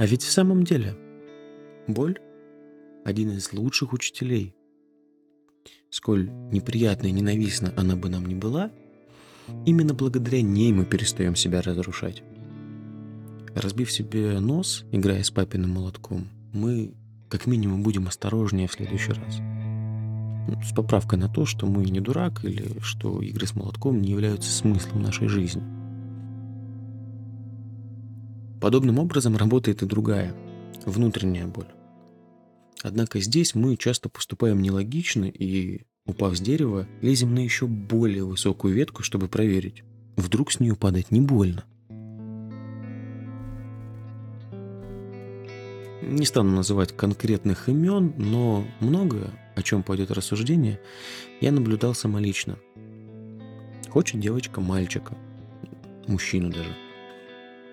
А ведь в самом деле боль – один из лучших учителей. Сколь неприятна и ненавистна она бы нам не была, именно благодаря ней мы перестаем себя разрушать. Разбив себе нос, играя с папиным молотком, мы как минимум будем осторожнее в следующий раз. Ну, с поправкой на то, что мы не дурак или что игры с молотком не являются смыслом нашей жизни. Подобным образом работает и другая, внутренняя боль. Однако здесь мы часто поступаем нелогично и, упав с дерева, лезем на еще более высокую ветку, чтобы проверить, вдруг с нее падать не больно. Не стану называть конкретных имен, но многое, о чем пойдет рассуждение, я наблюдал самолично. Хочет девочка мальчика, мужчину даже.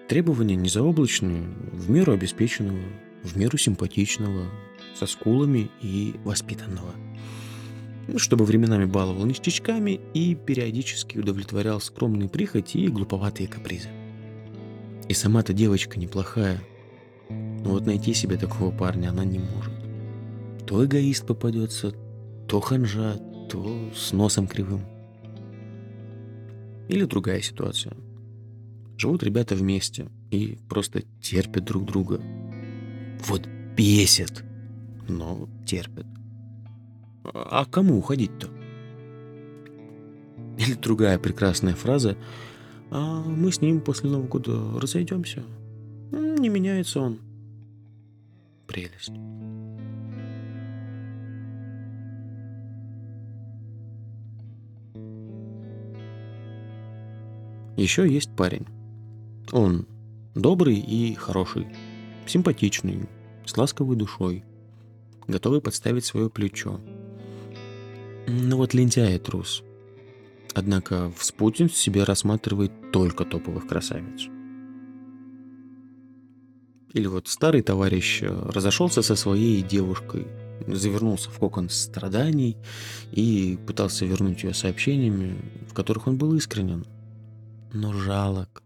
Требования незаоблачные, в меру обеспеченного, в меру симпатичного, со скулами и воспитанного. Ну, чтобы временами баловал ништячками и периодически удовлетворял скромные прихоти и глуповатые капризы. И сама-то девочка неплохая – но вот найти себе такого парня она не может. То эгоист попадется, то ханжа, то с носом кривым. Или другая ситуация. Живут ребята вместе и просто терпят друг друга. Вот бесит, но терпят. А кому уходить-то? Или другая прекрасная фраза «А мы с ним после Нового года разойдемся». Не меняется он прелесть. Еще есть парень. Он добрый и хороший, симпатичный, с ласковой душой, готовый подставить свое плечо. Но вот лентяй и трус. Однако в спутниц себе рассматривает только топовых красавиц. Или вот старый товарищ э, разошелся со своей девушкой, завернулся в кокон страданий и пытался вернуть ее сообщениями, в которых он был искренен, но жалок.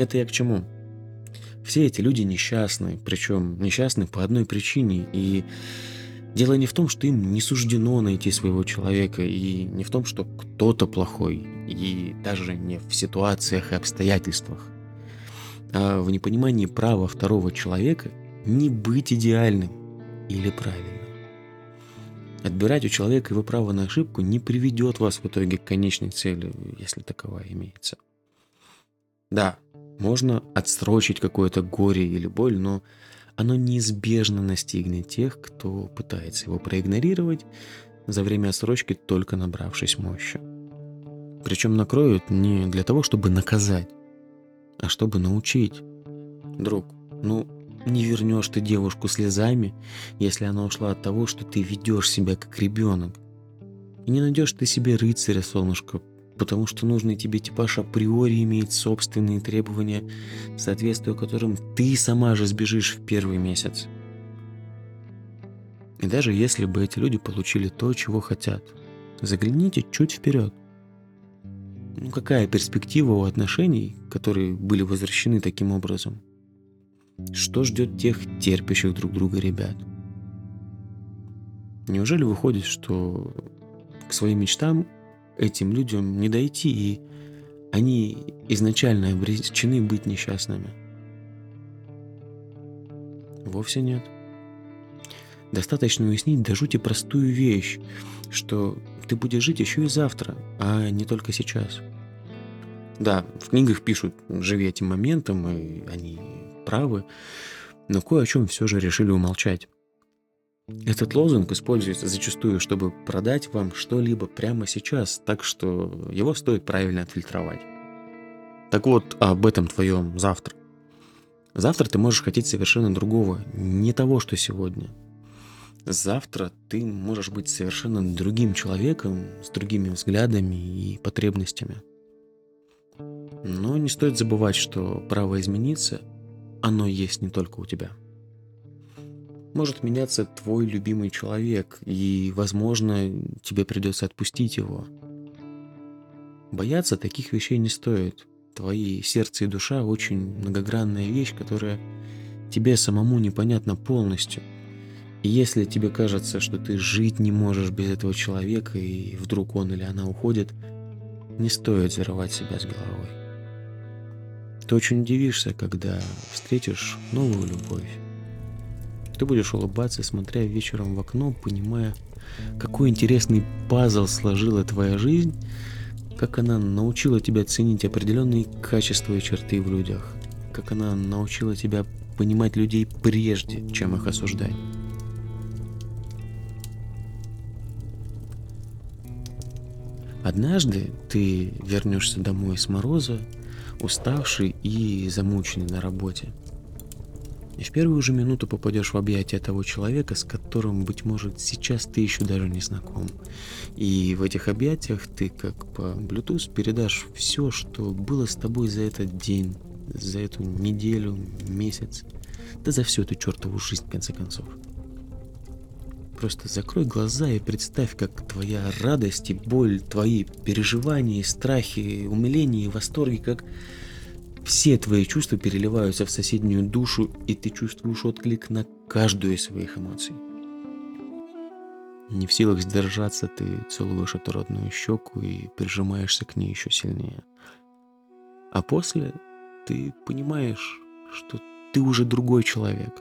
Это я к чему? Все эти люди несчастны, причем несчастны по одной причине, и дело не в том, что им не суждено найти своего человека, и не в том, что кто-то плохой, и даже не в ситуациях и обстоятельствах – а в непонимании права второго человека не быть идеальным или правильным. Отбирать у человека его право на ошибку не приведет вас в итоге к конечной цели, если таковая имеется. Да, можно отсрочить какое-то горе или боль, но оно неизбежно настигнет тех, кто пытается его проигнорировать за время отсрочки, только набравшись мощи. Причем накроют не для того, чтобы наказать, а чтобы научить. Друг, ну не вернешь ты девушку слезами, если она ушла от того, что ты ведешь себя как ребенок. И не найдешь ты себе рыцаря, солнышко, потому что нужный тебе типаж априори имеет собственные требования, соответствуя которым ты сама же сбежишь в первый месяц. И даже если бы эти люди получили то, чего хотят, загляните чуть вперед. Ну какая перспектива у отношений, которые были возвращены таким образом? Что ждет тех терпящих друг друга ребят? Неужели выходит, что к своим мечтам этим людям не дойти, и они изначально обречены быть несчастными? Вовсе нет. Достаточно уяснить до жути простую вещь, что ты будешь жить еще и завтра, а не только сейчас. Да, в книгах пишут «живи этим моментом», и они правы, но кое о чем все же решили умолчать. Этот лозунг используется зачастую, чтобы продать вам что-либо прямо сейчас, так что его стоит правильно отфильтровать. Так вот, об этом твоем завтра. Завтра ты можешь хотеть совершенно другого, не того, что сегодня – Завтра ты можешь быть совершенно другим человеком, с другими взглядами и потребностями. Но не стоит забывать, что право измениться, оно есть не только у тебя. Может меняться твой любимый человек, и, возможно, тебе придется отпустить его. Бояться таких вещей не стоит. твои сердце и душа очень многогранная вещь, которая тебе самому непонятна полностью. И если тебе кажется, что ты жить не можешь без этого человека, и вдруг он или она уходит, не стоит зарывать себя с головой. Ты очень удивишься, когда встретишь новую любовь. Ты будешь улыбаться, смотря вечером в окно, понимая, какой интересный пазл сложила твоя жизнь, как она научила тебя ценить определенные качества и черты в людях, как она научила тебя понимать людей прежде, чем их осуждать. Однажды ты вернешься домой с мороза, уставший и замученный на работе. И в первую же минуту попадешь в объятия того человека, с которым, быть может, сейчас ты еще даже не знаком. И в этих объятиях ты, как по Bluetooth, передашь все, что было с тобой за этот день, за эту неделю, месяц, да за всю эту чертову жизнь, в конце концов. Просто закрой глаза и представь, как твоя радость и боль, твои переживания, страхи, умиления и восторги, как все твои чувства переливаются в соседнюю душу, и ты чувствуешь отклик на каждую из своих эмоций. Не в силах сдержаться, ты целуешь эту родную щеку и прижимаешься к ней еще сильнее. А после ты понимаешь, что ты уже другой человек,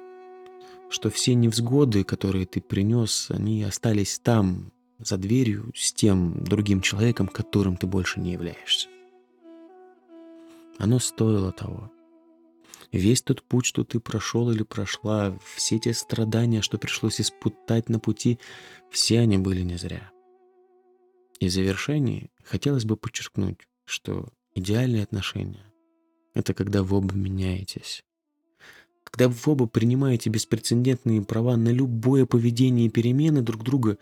что все невзгоды, которые ты принес, они остались там, за дверью, с тем другим человеком, которым ты больше не являешься. Оно стоило того. Весь тот путь, что ты прошел или прошла, все те страдания, что пришлось испытать на пути, все они были не зря. И в завершении хотелось бы подчеркнуть, что идеальные отношения — это когда вы оба меняетесь. Когда вы оба принимаете беспрецедентные права на любое поведение и перемены друг друга,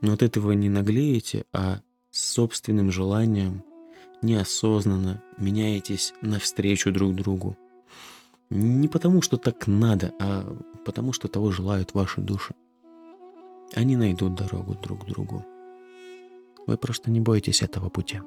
но от этого не наглеете, а собственным желанием неосознанно меняетесь навстречу друг другу. Не потому, что так надо, а потому, что того желают ваши души. Они найдут дорогу друг к другу. Вы просто не боитесь этого пути.